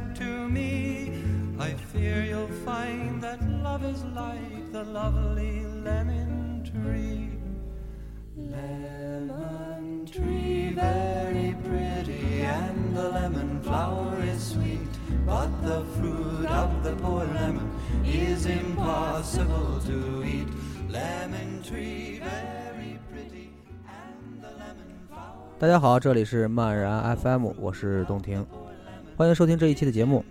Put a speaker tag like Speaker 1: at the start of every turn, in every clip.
Speaker 1: father said to me.
Speaker 2: I fear you'll find that love is like the lovely lemon tree.
Speaker 1: Lemon tree, very pretty, and the lemon flower is sweet. But the fruit of the poor lemon is impossible to eat. Lemon tree, very pretty, and the lemon flower.
Speaker 3: 大家好，这里是漫然 FM，我是东婷， 欢迎收听这一期的节目。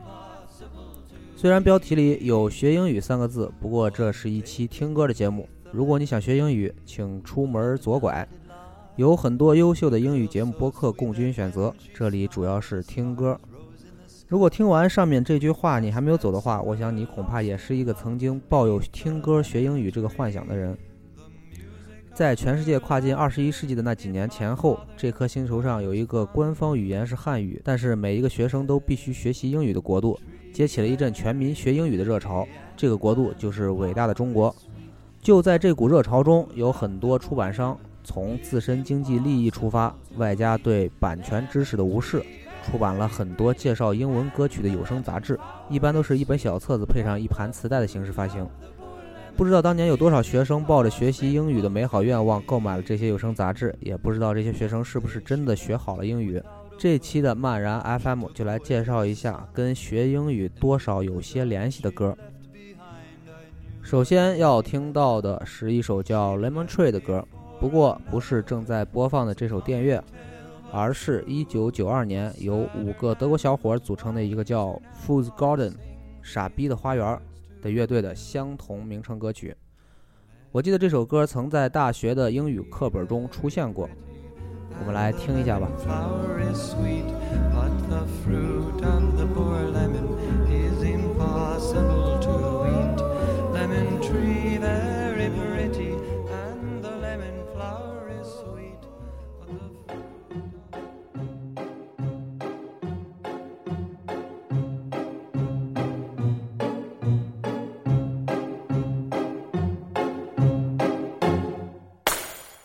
Speaker 3: 虽然标题里有“学英语”三个字，不过这是一期听歌的节目。如果你想学英语，请出门左拐，有很多优秀的英语节目播客供君选择。这里主要是听歌。如果听完上面这句话你还没有走的话，我想你恐怕也是一个曾经抱有听歌学英语这个幻想的人。在全世界跨进二十一世纪的那几年前后，这颗星球上有一个官方语言是汉语，但是每一个学生都必须学习英语的国度，激起了一阵全民学英语的热潮。这个国度就是伟大的中国。就在这股热潮中，有很多出版商从自身经济利益出发，外加对版权知识的无视，出版了很多介绍英文歌曲的有声杂志，一般都是一本小册子配上一盘磁带的形式发行。不知道当年有多少学生抱着学习英语的美好愿望购买了这些有声杂志，也不知道这些学生是不是真的学好了英语。这期的漫然 FM 就来介绍一下跟学英语多少有些联系的歌。首先要听到的是一首叫《Lemon Tree》的歌，不过不是正在播放的这首电乐，而是一九九二年由五个德国小伙组成的一个叫 f o o d s Garden（ 傻逼的花园）的乐队的相同名称歌曲。我记得这首歌曾在大学的英语课本中出现过，我们来听一下吧。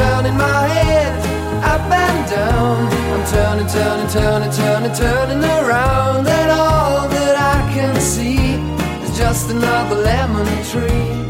Speaker 4: Turning my head up and down. I'm turning, turning, turning, turning, turning around, and all that I can see is just another lemon tree.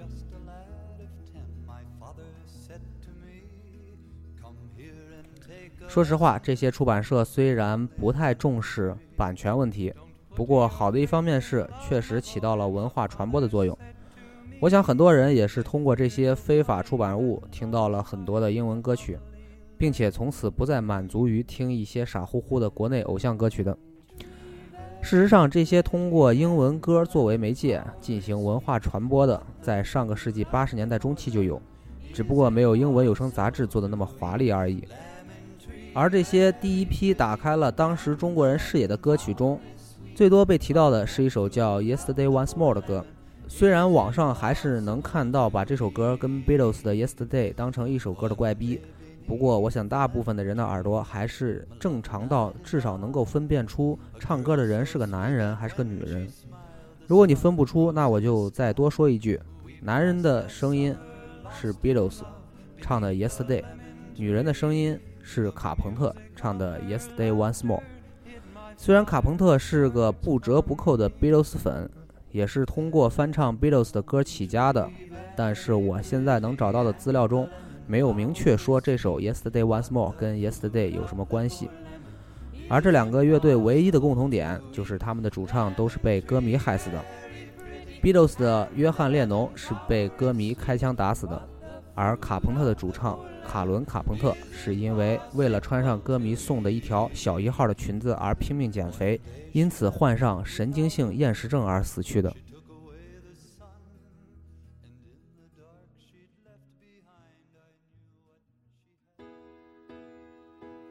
Speaker 4: just a
Speaker 1: lad of ten, my father said to me,
Speaker 3: 说实话，这些出版社虽然不太重视版权问题，不过好的一方面是确实起到了文化传播的作用。我想很多人也是通过这些非法出版物听到了很多的英文歌曲，并且从此不再满足于听一些傻乎乎的国内偶像歌曲的。事实上，这些通过英文歌作为媒介进行文化传播的，在上个世纪八十年代中期就有，只不过没有英文有声杂志做的那么华丽而已。而这些第一批打开了当时中国人视野的歌曲中，最多被提到的是一首叫《Yesterday Once More》的歌。虽然网上还是能看到把这首歌跟 Beatles 的《Yesterday》当成一首歌的怪逼，不过我想大部分的人的耳朵还是正常到至少能够分辨出唱歌的人是个男人还是个女人。如果你分不出，那我就再多说一句：男人的声音是 Beatles 唱的《Yesterday》，女人的声音是卡朋特唱的《Yesterday Once More》。虽然卡朋特是个不折不扣的 Beatles 粉，也是通过翻唱 Beatles 的歌起家的，但是我现在能找到的资料中没有明确说这首《Yesterday Once More》跟《Yesterday》有什么关系。而这两个乐队唯一的共同点就是他们的主唱都是被歌迷害死的。Beatles 的约翰·列侬是被歌迷开枪打死的，而卡朋特的主唱卡伦·卡朋特是因为为了穿上歌迷送的一条小一号的裙子而拼命减肥，因此患上神经性厌食症而死去的。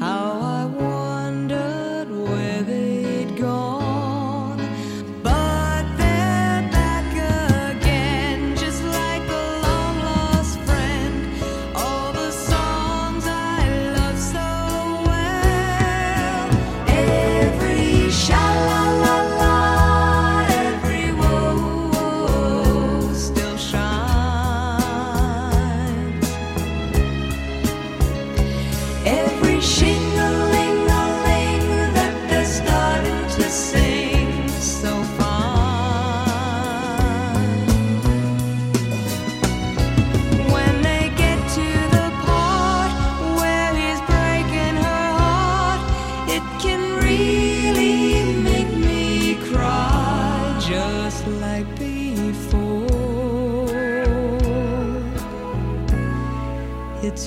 Speaker 5: How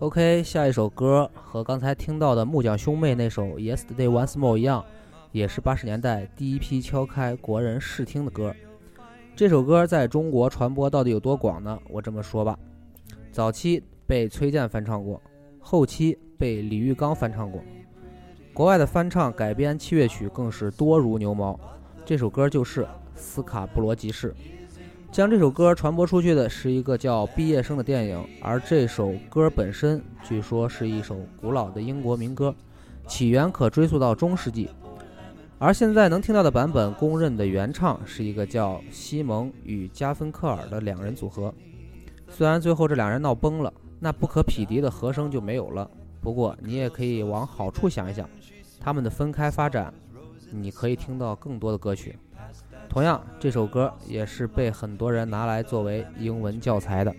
Speaker 3: OK，下一首歌和刚才听到的木匠兄妹那首《Yesterday Once More》一样，也是八十年代第一批敲开国人视听的歌。这首歌在中国传播到底有多广呢？我这么说吧，早期被崔健翻唱过，后期被李玉刚翻唱过，国外的翻唱改编器乐曲更是多如牛毛。这首歌就是《斯卡布罗集市》。将这首歌传播出去的是一个叫《毕业生》的电影，而这首歌本身据说是一首古老的英国民歌，起源可追溯到中世纪。而现在能听到的版本，公认的原唱是一个叫西蒙与加芬克尔的两人组合。虽然最后这两人闹崩了，那不可匹敌的和声就没有了。不过你也可以往好处想一想，他们的分开发展，你可以听到更多的歌曲。同样，这首歌也是被很多人拿来作为英文教材的。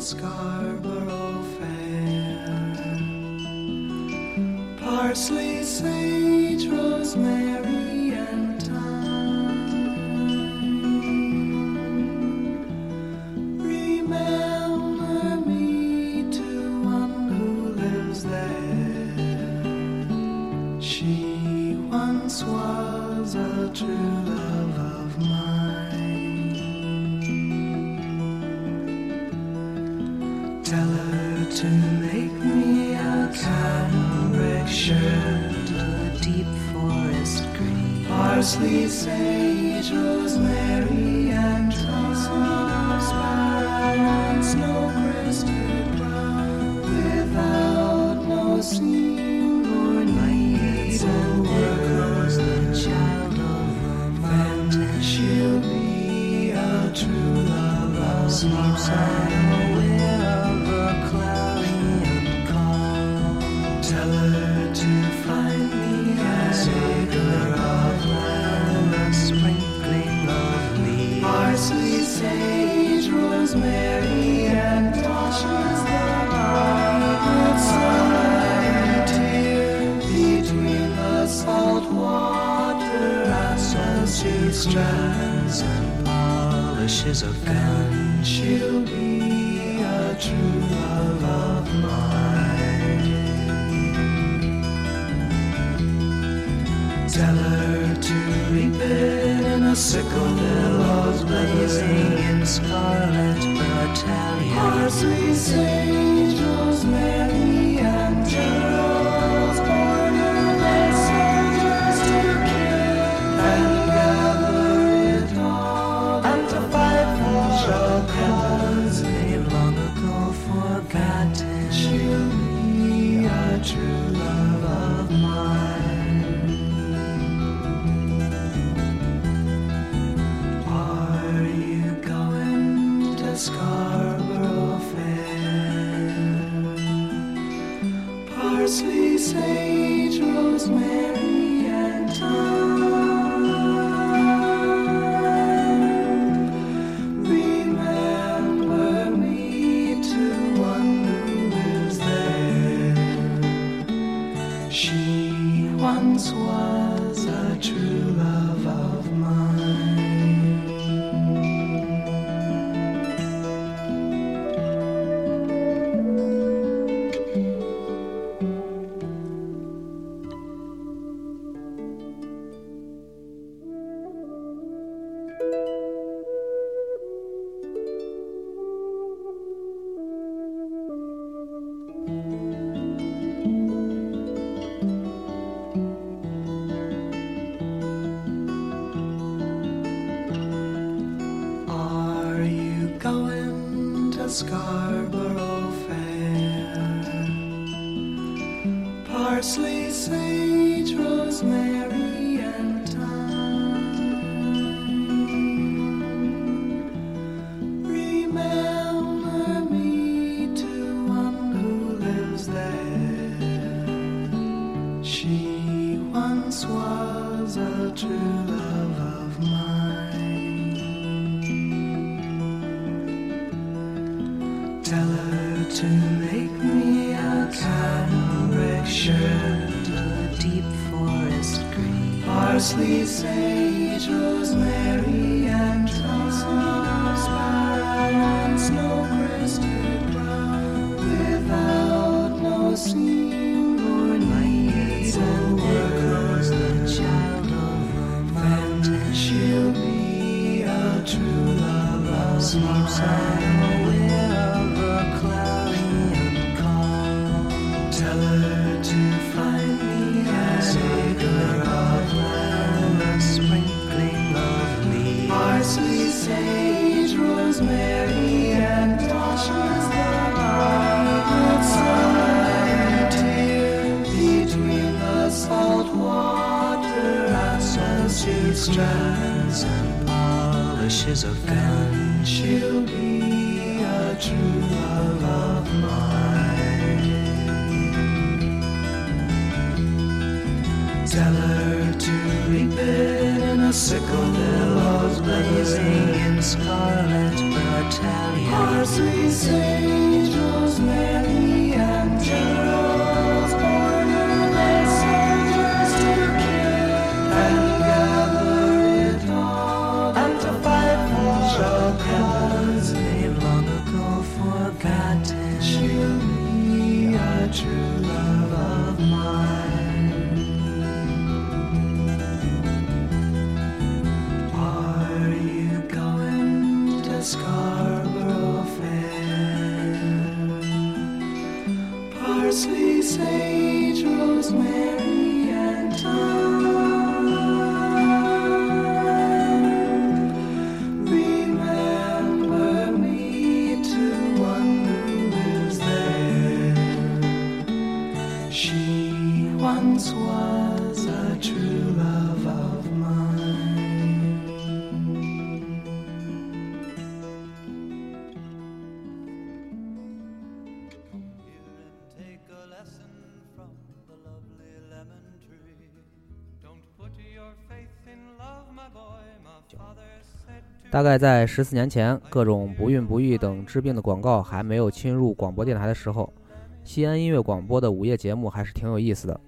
Speaker 6: The
Speaker 7: Parsley, sage, rosemary, and thyme. Remember me to one who lives there. She once was a true love of mine. Tell her to make parsley, sage, rosemary, salt water as she strands and polishes a gun. She'll be a true love of mine. Tell her to reap it in a sickle billows blazing in scarlet battalion. Parsley, sage, rosemary, strands and polishes a gun. She'll be a true love of mine. Tell her to reap it in a sickle billows blazing in scarlet battalion. Parsley, sage, rosemary,
Speaker 3: 大概在十四年前，各种不孕不育等治病的广告还没有侵入广播电台的时候，西安音乐广播的午夜节目还是挺有意思的。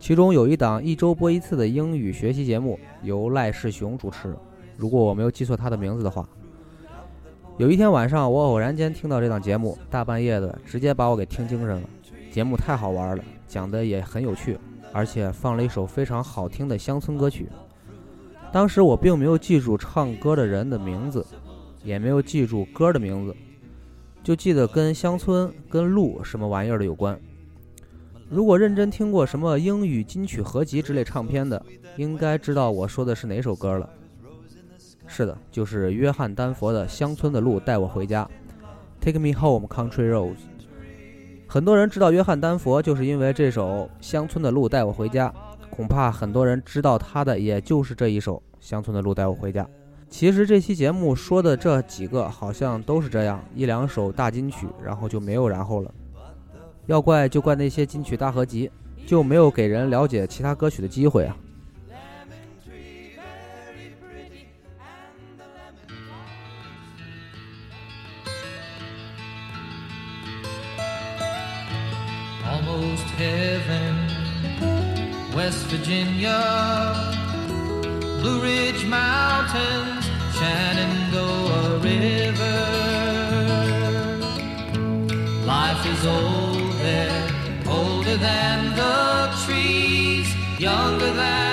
Speaker 3: 其中有一档一周播一次的英语学习节目，由赖世雄主持，如果我没有记错他的名字的话。有一天晚上，我偶然间听到这档节目，大半夜的，直接把我给听精神了。节目太好玩了，讲的也很有趣，而且放了一首非常好听的乡村歌曲。当时我并没有记住唱歌的人的名字，也没有记住歌的名字，就记得跟乡村、跟路什么玩意儿的有关。如果认真听过什么英语金曲合集之类唱片的，应该知道我说的是哪首歌了。是的，就是约翰丹佛的《乡村的路带我回家》，Take Me Home Country Roads。很多人知道约翰丹佛，就是因为这首《乡村的路带我回家》。恐怕很多人知道他的，也就是这一首《乡村的路带我回家》。其实这期节目说的这几个好像都是这样，一两首大金曲，然后就没有然后了。要怪就怪那些金曲大合集，就没有给人了解其他歌曲的机会啊。
Speaker 8: almost heaven. West Virginia, Blue Ridge Mountains, Shenandoah River. Life is old there, older than the trees, younger than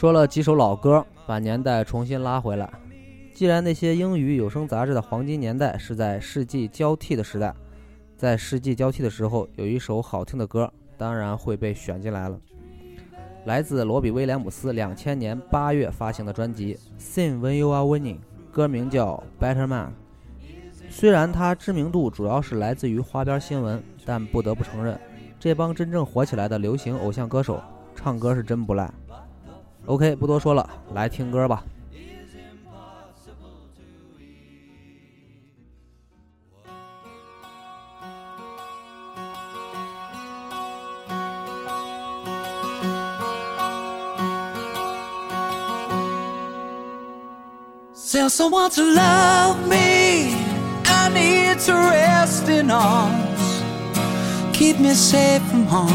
Speaker 3: 说了几首老歌，把年代重新拉回来。既然那些英语有声杂志的黄金年代是在世纪交替的时代，在世纪交替的时候，有一首好听的歌，当然会被选进来了。来自罗比·威廉姆斯两千年八月发行的专辑《Sing When You Are Winning》，歌名叫《Better Man》。虽然它知名度主要是来自于花边新闻，但不得不承认，这帮真正火起来的流行偶像歌手唱歌是真不赖。OK，不多说了，来听歌吧。
Speaker 9: Tell someone to love me. I need to rest in arms. Keep me safe from harm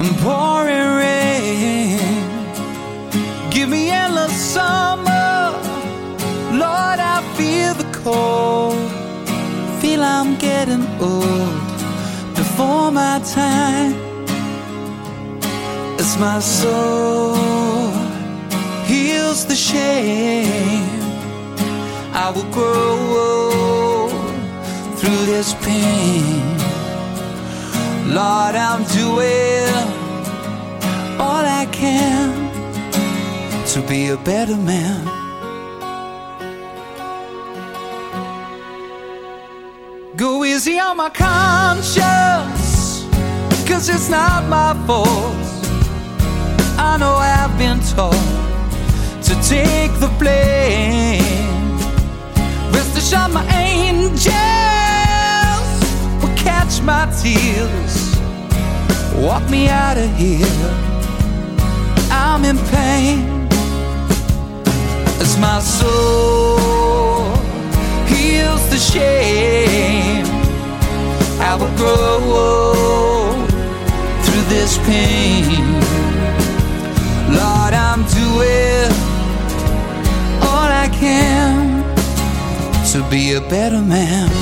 Speaker 9: and pouring rain. Give me endless summer. Lord, I feel the cold. Feel I'm getting old before my time. As my soul heals the shame. I will grow through this pain. Lord, I'm doing all I can to be a better man. Go easy on my conscience, cause it's not my fault. I know I've been told to take the blame. Rest assured, my angels will catch my tears, walk me out of here. I'm in pain as my soul heals the shame. I will grow through this pain. Lord, I'm doing all I can to be a better man.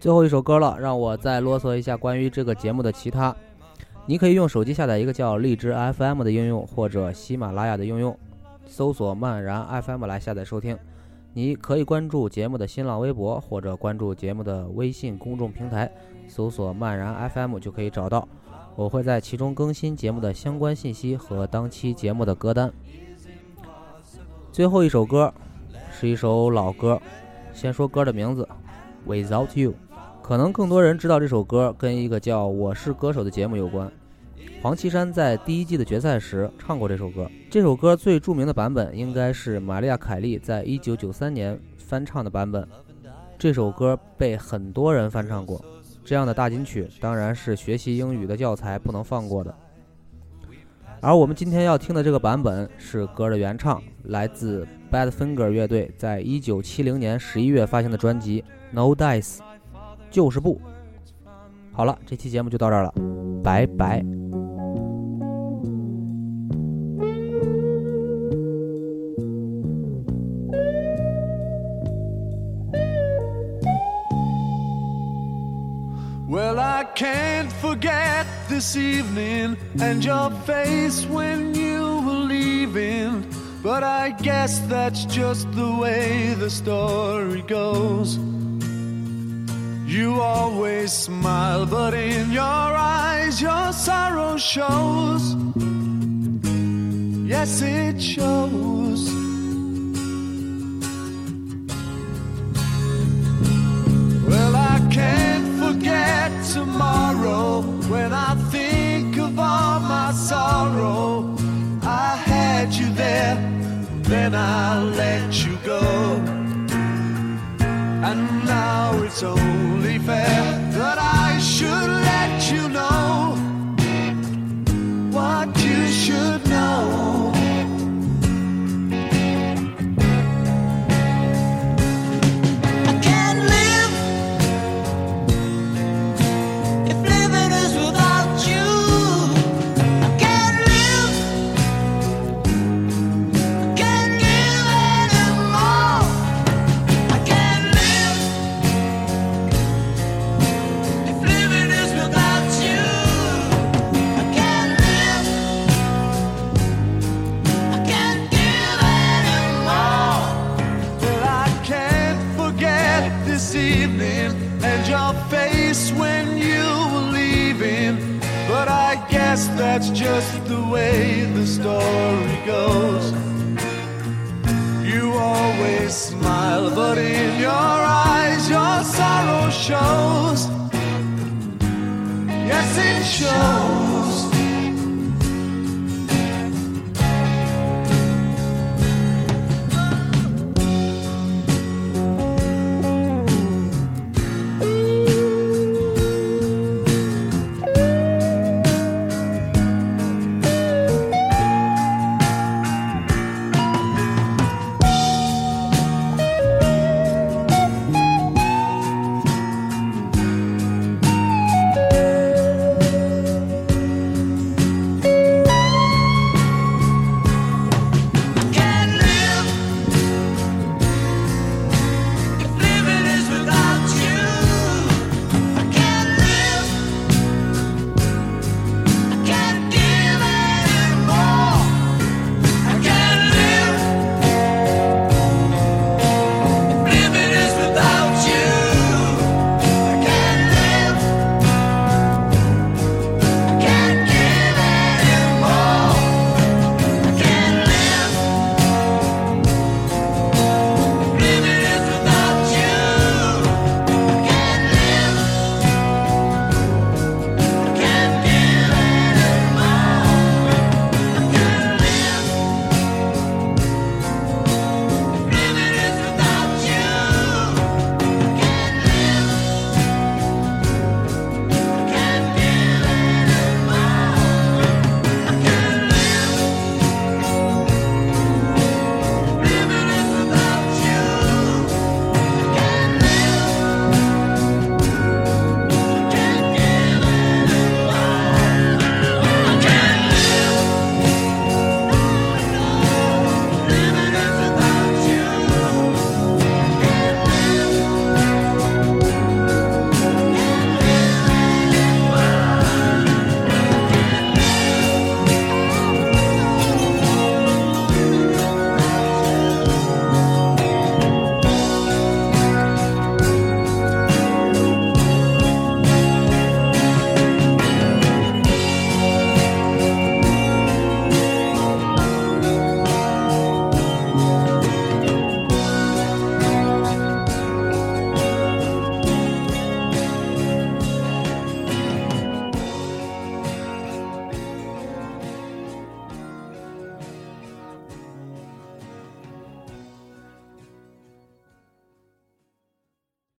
Speaker 3: 最后一首歌了，让我再啰嗦一下关于这个节目的其他。你可以用手机下载一个叫荔枝 FM 的应用，或者喜马拉雅的应用，搜索“漫然 FM” 来下载收听。你可以关注节目的新浪微博，或者关注节目的微信公众平台，搜索“漫然 FM” 就可以找到。我会在其中更新节目的相关信息和当期节目的歌单。最后一首歌是一首老歌，先说歌的名字《Without You》。可能更多人知道这首歌跟一个叫《我是歌手》的节目有关。黄绮珊在第一季的决赛时唱过这首歌。这首歌最著名的版本应该是玛丽亚·凯莉在1993年翻唱的版本。这首歌被很多人翻唱过。这样的大金曲当然是学习英语的教材不能放过的。而我们今天要听的这个版本是歌的原唱，来自 Badfinger 乐队在1970年11月发行的专辑《No Dice》，就是不。好了，这期节目就到这儿了，拜拜。
Speaker 2: Well, I can't forget this evening and your face when you were leaving. But I guess that's just the way the story goes. You always smile, but in your eyes your sorrow shows. Yes, it shows. Well, I can't forget tomorrow when I think of all my sorrow. I had you there, then I let you go. And now it's only